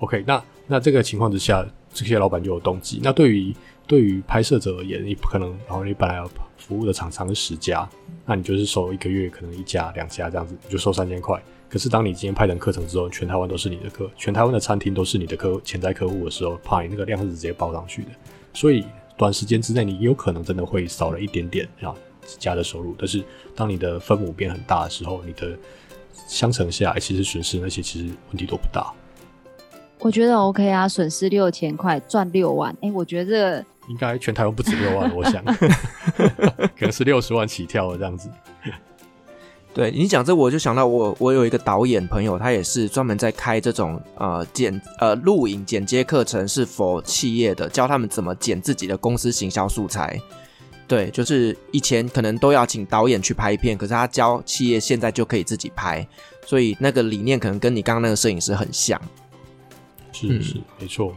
S3: OK，那那这个情况之下，这些老板就有动机。那对于对于拍摄者而言，你不可能，然后你本来要服务的厂商是十家，那你就是收一个月可能一家两家这样子，你就收三千块。可是当你今天拍成课程之后，全台湾都是你的课，全台湾的餐厅都是你的客潜在客户的时候，怕你那个量是直接报上去的。所以短时间之内，你有可能真的会少了一点点啊家的收入。但是当你的分母变很大的时候，你的相乘下来，其实损失那些其实问题都不大。
S1: 我觉得 OK 啊，损失六千块赚六万，哎、欸，我觉得这个
S3: 应该全台湾不止六万，我想 *laughs* 可能是六十万起跳的这样子。
S2: 对你讲这，我就想到我我有一个导演朋友，他也是专门在开这种呃剪呃录影剪接课程，是 for 企业的，教他们怎么剪自己的公司行销素材。对，就是以前可能都要请导演去拍片，可是他教企业现在就可以自己拍，所以那个理念可能跟你刚刚那个摄影师很像。
S3: 是是、嗯、没错。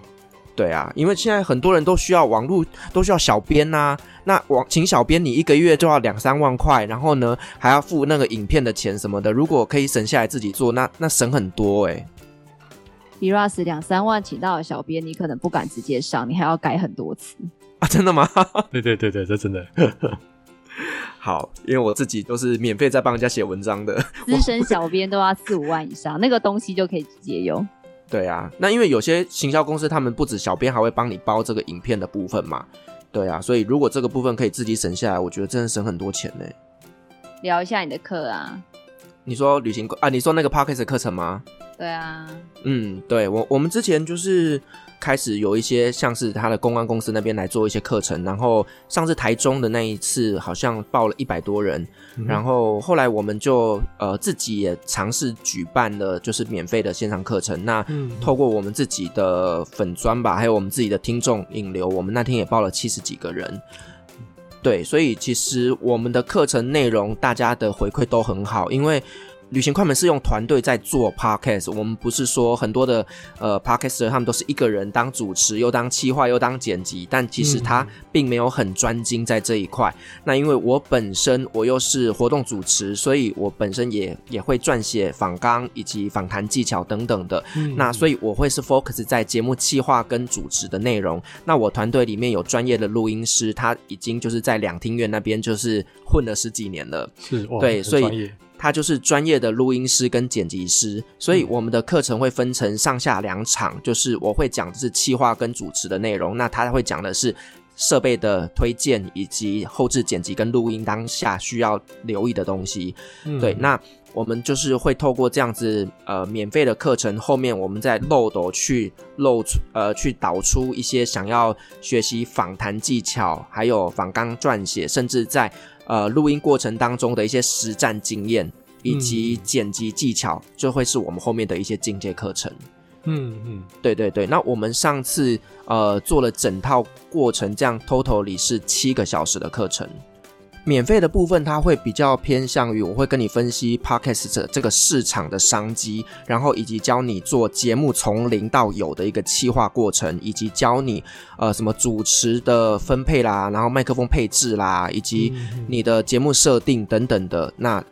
S2: 对啊，因为现在很多人都需要网络，都需要小编呐、啊。那网请小编，你一个月就要两三万块，然后呢还要付那个影片的钱什么的。如果可以省下来自己做，那那省很多哎、欸。
S1: Biras 两三万请到的小编，你可能不敢直接上，你还要改很多次
S2: 啊？真的吗？*laughs*
S3: 对对对对，这真的。*laughs*
S2: 好，因为我自己都是免费在帮人家写文章的，
S1: 资深小编都要四五万以上，那个东西就可以直接用。
S2: 对啊，那因为有些行销公司，他们不止小编，还会帮你包这个影片的部分嘛。对啊，所以如果这个部分可以自己省下来，我觉得真的省很多钱呢。
S1: 聊一下你的课啊。
S2: 你说旅行啊？你说那个 Podcast 的课程吗？
S1: 对啊。
S2: 嗯，对我我们之前就是。开始有一些像是他的公关公司那边来做一些课程，然后上次台中的那一次好像报了一百多人，嗯、然后后来我们就呃自己也尝试举办了就是免费的线上课程。那透过我们自己的粉砖吧，还有我们自己的听众引流，我们那天也报了七十几个人。对，所以其实我们的课程内容大家的回馈都很好，因为。旅行快门是用团队在做 podcast，我们不是说很多的呃 podcaster 他们都是一个人当主持，又当企划，又当剪辑，但其实他并没有很专精在这一块。嗯、那因为我本身我又是活动主持，所以我本身也也会撰写访纲以及访谈技巧等等的。嗯、那所以我会是 focus 在节目企划跟主持的内容。那我团队里面有专业的录音师，他已经就是在两厅院那边就是混了十几年了。
S3: 是，
S2: 对，所以。他就是专业的录音师跟剪辑师，所以我们的课程会分成上下两场，就是我会讲的是企划跟主持的内容，那他会讲的是设备的推荐以及后置剪辑跟录音当下需要留意的东西。嗯、对，那我们就是会透过这样子呃免费的课程，后面我们再漏斗去漏出呃去导出一些想要学习访谈技巧，还有访纲撰写，甚至在。呃，录音过程当中的一些实战经验以及剪辑技巧，就会是我们后面的一些进阶课程。嗯嗯，对对对。那我们上次呃做了整套过程，这样 totally 是七个小时的课程。免费的部分，它会比较偏向于我会跟你分析 Podcast 这个市场的商机，然后以及教你做节目从零到有的一个企划过程，以及教你呃什么主持的分配啦，然后麦克风配置啦，以及你的节目设定等等的。那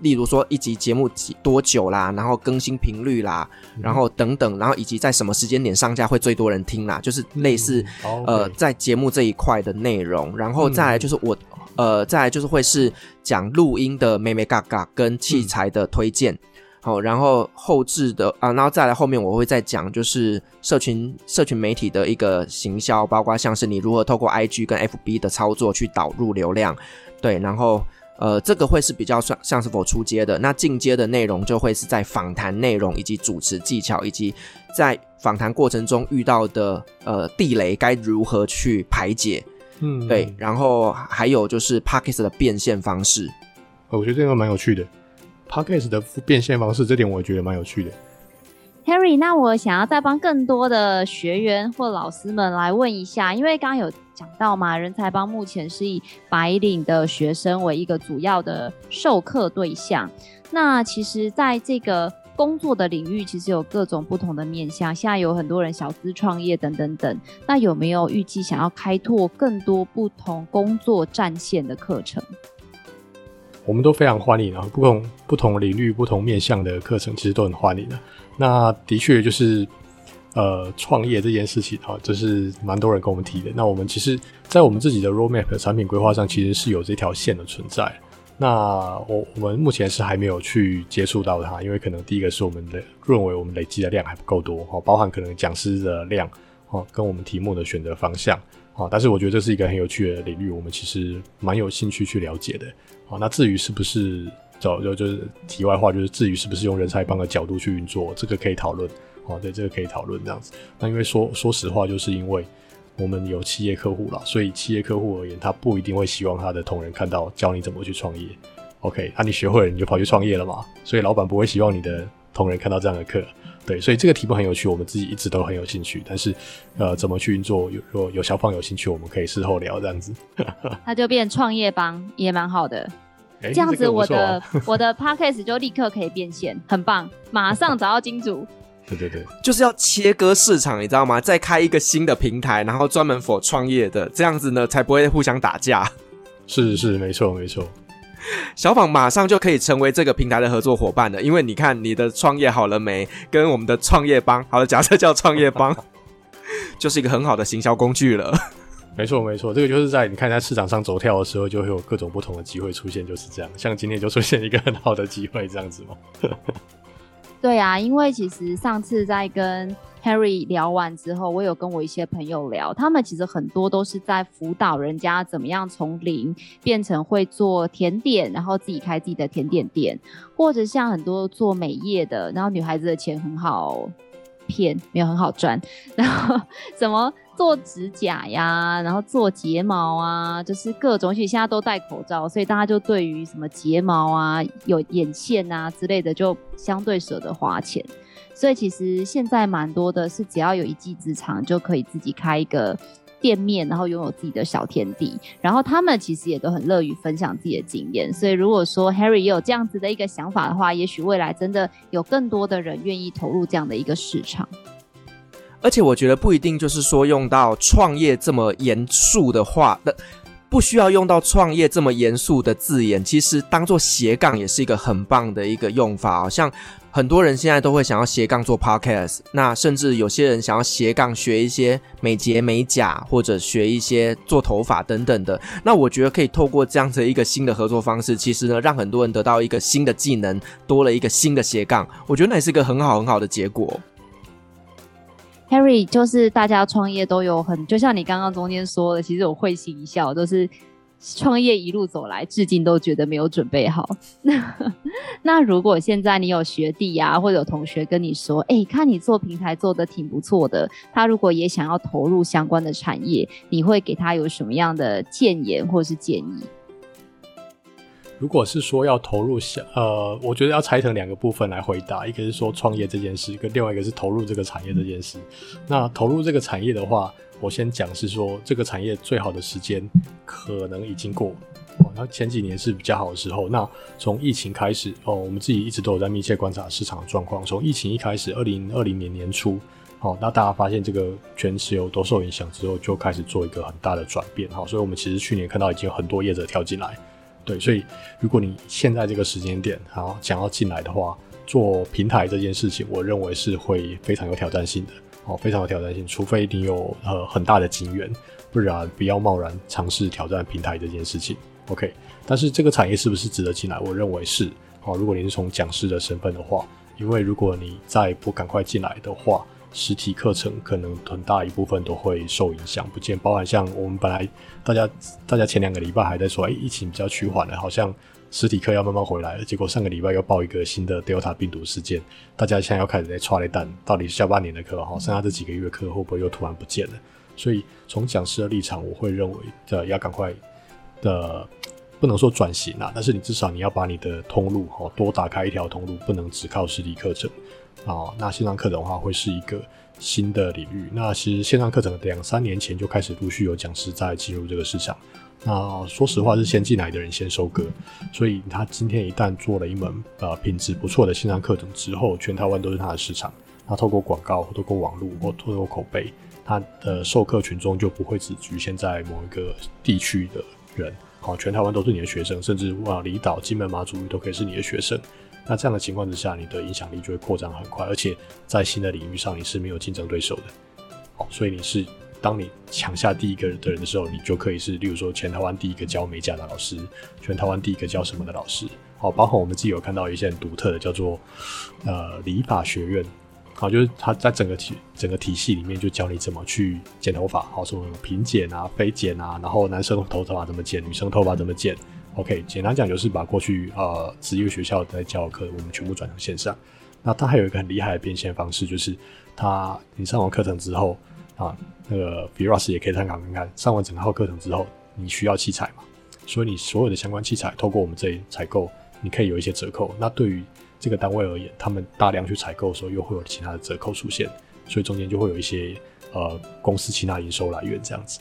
S2: 例如说一集节目几多久啦，然后更新频率啦，然后等等，然后以及在什么时间点上架会最多人听啦，就是类似呃在节目这一块的内容，然后再来就是我。呃，再来就是会是讲录音的妹妹嘎嘎跟器材的推荐，好、嗯，然后后置的啊，然后再来后面我会再讲就是社群社群媒体的一个行销，包括像是你如何透过 IG 跟 FB 的操作去导入流量，对，然后呃这个会是比较算像是否出街的，那进阶的内容就会是在访谈内容以及主持技巧，以及在访谈过程中遇到的呃地雷该如何去排解。嗯，对，然后还有就是 Podcast 的变现方式，
S3: 我觉得这个蛮有趣的。Podcast 的变现方式，这点我也觉得蛮有趣的。
S1: Harry，那我想要再帮更多的学员或老师们来问一下，因为刚刚有讲到嘛，人才帮目前是以白领的学生为一个主要的授课对象。那其实，在这个工作的领域其实有各种不同的面向，现在有很多人小资创业等等等。那有没有预计想要开拓更多不同工作战线的课程？
S3: 我们都非常欢迎啊，不同不同领域、不同面向的课程其实都很欢迎的。那的确就是呃，创业这件事情啊，这是蛮多人跟我们提的。那我们其实，在我们自己的 roadmap 产品规划上，其实是有这条线的存在。那我我们目前是还没有去接触到它，因为可能第一个是我们的认为我们累积的量还不够多哦，包含可能讲师的量哦，跟我们题目的选择方向啊。但是我觉得这是一个很有趣的领域，我们其实蛮有兴趣去了解的。好，那至于是不是找就就是题外话，就是至于是不是用人才帮的角度去运作，这个可以讨论。哦，对，这个可以讨论这样子。那因为说说实话，就是因为我们有企业客户了，所以企业客户而言，他不一定会希望他的同仁看到教你怎么去创业。OK，那、啊、你学会了，你就跑去创业了嘛。所以老板不会希望你的同仁看到这样的课。对，所以这个题目很有趣，我们自己一直都很有兴趣。但是，呃，怎么去运作？有如果有小方有兴趣，我们可以事后聊这样子。*laughs*
S1: 那就变创业帮也蛮好的。
S3: 欸、*laughs*
S1: 这样子，我的、
S3: 啊、
S1: 我的 podcast 就立刻可以变现，很棒，马上找到金主。
S3: 对对对，
S2: 就是要切割市场，你知道吗？再开一个新的平台，然后专门 for 创业的，这样子呢，才不会互相打架。
S3: 是是，没错没错。
S2: 小访马上就可以成为这个平台的合作伙伴了，因为你看你的创业好了没？跟我们的创业帮，好了，假设叫创业帮，*laughs* 就是一个很好的行销工具了。
S3: 没错没错，这个就是在你看在市场上走跳的时候，就会有各种不同的机会出现，就是这样。像今天就出现一个很好的机会，这样子吗？
S1: 对啊，因为其实上次在跟 Harry 聊完之后，我有跟我一些朋友聊，他们其实很多都是在辅导人家怎么样从零变成会做甜点，然后自己开自己的甜点店，或者像很多做美业的，然后女孩子的钱很好骗，没有很好赚，然后 *laughs* 怎么。做指甲呀，然后做睫毛啊，就是各种。其实现在都戴口罩，所以大家就对于什么睫毛啊、有眼线啊之类的，就相对舍得花钱。所以其实现在蛮多的是，只要有一技之长，就可以自己开一个店面，然后拥有自己的小天地。然后他们其实也都很乐于分享自己的经验。所以如果说 Harry 也有这样子的一个想法的话，也许未来真的有更多的人愿意投入这样的一个市场。
S2: 而且我觉得不一定就是说用到创业这么严肃的话，的不需要用到创业这么严肃的字眼。其实当做斜杠也是一个很棒的一个用法。哦像很多人现在都会想要斜杠做 podcast，那甚至有些人想要斜杠学一些美睫美甲，或者学一些做头发等等的。那我觉得可以透过这样子一个新的合作方式，其实呢，让很多人得到一个新的技能，多了一个新的斜杠。我觉得那也是一个很好很好的结果。
S1: Harry 就是大家创业都有很，就像你刚刚中间说的，其实我会心一笑，都是创业一路走来，至今都觉得没有准备好。那 *laughs* 那如果现在你有学弟、啊，或者有同学跟你说，哎、看你做平台做得挺不错的，他如果也想要投入相关的产业，你会给他有什么样的建言或是建议？
S3: 如果是说要投入小，呃，我觉得要拆成两个部分来回答，一个是说创业这件事，跟另外一个是投入这个产业这件事。那投入这个产业的话，我先讲是说这个产业最好的时间可能已经过，哦，那前几年是比较好的时候。那从疫情开始，哦，我们自己一直都有在密切观察市场的状况。从疫情一开始，二零二零年年初，哦，那大家发现这个全球都受影响之后，就开始做一个很大的转变。好，所以我们其实去年看到已经有很多业者跳进来。对，所以如果你现在这个时间点，好想要进来的话，做平台这件事情，我认为是会非常有挑战性的，哦，非常有挑战性。除非你有呃很大的经验，不然不要贸然尝试挑战平台这件事情。OK，但是这个产业是不是值得进来？我认为是。哦，如果你是从讲师的身份的话，因为如果你再不赶快进来的话，实体课程可能很大一部分都会受影响不见，包含像我们本来大家大家前两个礼拜还在说，哎、疫情比较趋缓了，好像实体课要慢慢回来了。结果上个礼拜又爆一个新的 Delta 病毒事件，大家现在要开始在剉咧等，到底下半年的课哈，剩下这几个月课会不会又突然不见了？所以从讲师的立场，我会认为的要赶快的，不能说转型啊，但是你至少你要把你的通路哈多打开一条通路，不能只靠实体课程。啊，那线上课程的话会是一个新的领域。那其实线上课程两三年前就开始陆续有讲师在进入这个市场。那说实话是先进来的人先收割，所以他今天一旦做了一门呃品质不错的线上课程之后，全台湾都是他的市场。他透过广告、透过网络或透过口碑，他的授课群众就不会只局限在某一个地区的人。好，全台湾都是你的学生，甚至哇离岛、金门、马祖都可以是你的学生。那这样的情况之下，你的影响力就会扩张很快，而且在新的领域上你是没有竞争对手的。好，所以你是当你抢下第一个的人的时候，你就可以是，例如说全台湾第一个教美甲的老师，全台湾第一个教什么的老师。好，包括我们自己有看到一些很独特的，叫做呃理发学院。好，就是他在整个体整个体系里面就教你怎么去剪头发，好，什么平剪啊、飞剪啊，然后男生头头发怎么剪，女生头发怎么剪。OK，简单讲就是把过去呃职业学校在教课，我们全部转成线上。那它还有一个很厉害的变现方式，就是它你上完课程之后啊，那个 Firas 也可以参考看看。上完整套课程之后，你需要器材嘛？所以你所有的相关器材，透过我们这里采购，你可以有一些折扣。那对于这个单位而言，他们大量去采购的时候，又会有其他的折扣出现，所以中间就会有一些呃公司其他营收来源这样子。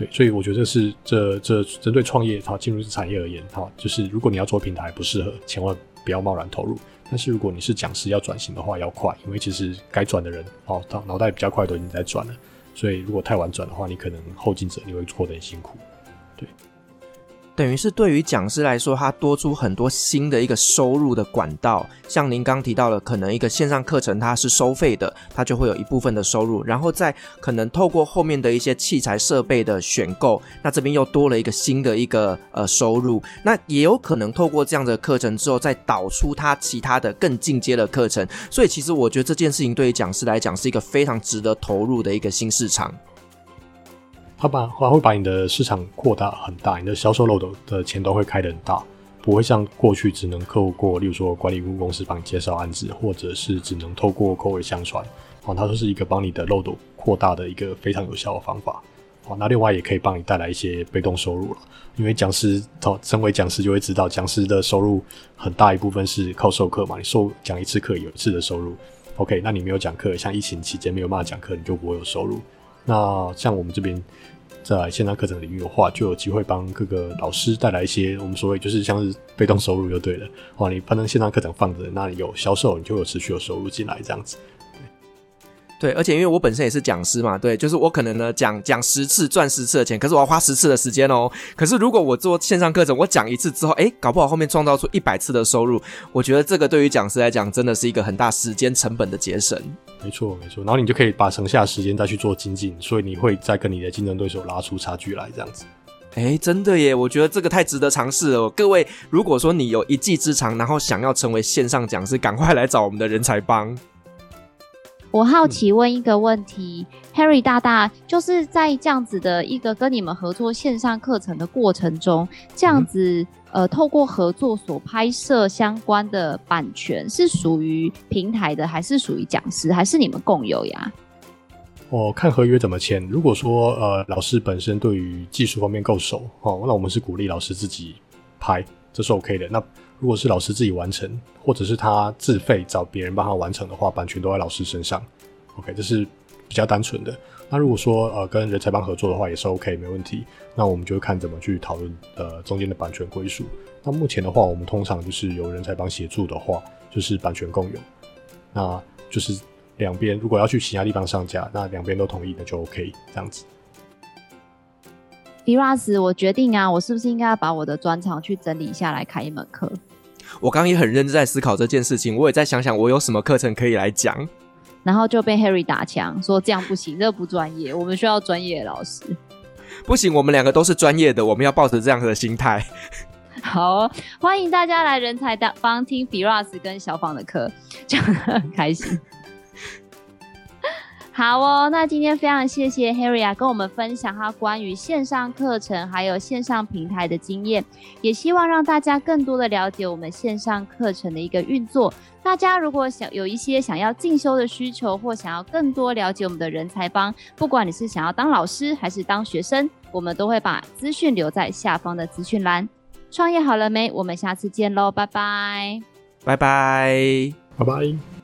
S3: 对，所以我觉得这是这这针对创业哈进入产业而言哈，就是如果你要做平台不适合，千万不要贸然投入。但是如果你是讲师要转型的话，要快，因为其实该转的人哦，他脑袋比较快都已经在转了。所以如果太晚转的话，你可能后进者你会过得很辛苦。对。
S2: 等于是对于讲师来说，他多出很多新的一个收入的管道。像您刚提到的，可能一个线上课程它是收费的，它就会有一部分的收入。然后再可能透过后面的一些器材设备的选购，那这边又多了一个新的一个呃收入。那也有可能透过这样的课程之后，再导出他其他的更进阶的课程。所以其实我觉得这件事情对于讲师来讲是一个非常值得投入的一个新市场。
S3: 他把他会把你的市场扩大很大，你的销售漏斗的钱都会开得很大，不会像过去只能透过，例如说管理顾问公司帮你介绍案子，或者是只能透过口耳相传。哦，它就是一个帮你的漏斗扩大的一个非常有效的方法。哦，那另外也可以帮你带来一些被动收入了，因为讲师，哦，身为讲师就会知道，讲师的收入很大一部分是靠授课嘛，你授讲一次课有一次的收入。OK，那你没有讲课，像疫情期间没有办法讲课，你就不会有收入。那像我们这边在线上课程领域的话，就有机会帮各个老师带来一些我们所谓就是像是被动收入就对了。哇，你反正线上课程放着，那你有销售，你就有持续有收入进来这样子。
S2: 对，而且因为我本身也是讲师嘛，对，就是我可能呢讲讲十次赚十次的钱，可是我要花十次的时间哦。可是如果我做线上课程，我讲一次之后，诶，搞不好后面创造出一百次的收入，我觉得这个对于讲师来讲真的是一个很大时间成本的节省。
S3: 没错，没错，然后你就可以把剩下的时间再去做精进，所以你会再跟你的竞争对手拉出差距来，这样子。
S2: 诶，真的耶，我觉得这个太值得尝试了。各位，如果说你有一技之长，然后想要成为线上讲师，赶快来找我们的人才帮。
S1: 我好奇问一个问题，嗯，Harry 大大，就是在这样子的一个跟你们合作线上课程的过程中，这样子，嗯、呃，透过合作所拍摄相关的版权是属于平台的，还是属于讲师，还是你们共有呀？
S3: 我看合约怎么签。如果说呃老师本身对于技术方面够熟哦，那我们是鼓励老师自己拍，这是 OK 的。那如果是老师自己完成，或者是他自费找别人帮他完成的话，版权都在老师身上。OK，这是比较单纯的。那如果说呃跟人才帮合作的话，也是 OK，没问题。那我们就看怎么去讨论呃中间的版权归属。那目前的话，我们通常就是由人才帮协助的话，就是版权共有。那就是两边如果要去其他地方上架，那两边都同意的就 OK，这样子。
S1: Viras，我决定啊，我是不是应该要把我的专长去整理下来开一门课？
S2: 我刚刚也很认真在思考这件事情，我也在想想我有什么课程可以来讲，
S1: 然后就被 Harry 打枪说这样不行，这个不专业，我们需要专业的老师。
S2: 不行，我们两个都是专业的，我们要抱着这样的心态。
S1: 好，欢迎大家来人才大帮听 Firas 跟小芳的课，讲的很开心。好哦，那今天非常谢谢 Harry 啊，跟我们分享他关于线上课程还有线上平台的经验，也希望让大家更多的了解我们线上课程的一个运作。大家如果想有一些想要进修的需求，或想要更多了解我们的人才帮，不管你是想要当老师还是当学生，我们都会把资讯留在下方的资讯栏。创业好了没？我们下次见喽，拜拜，
S2: 拜拜，
S3: 拜拜。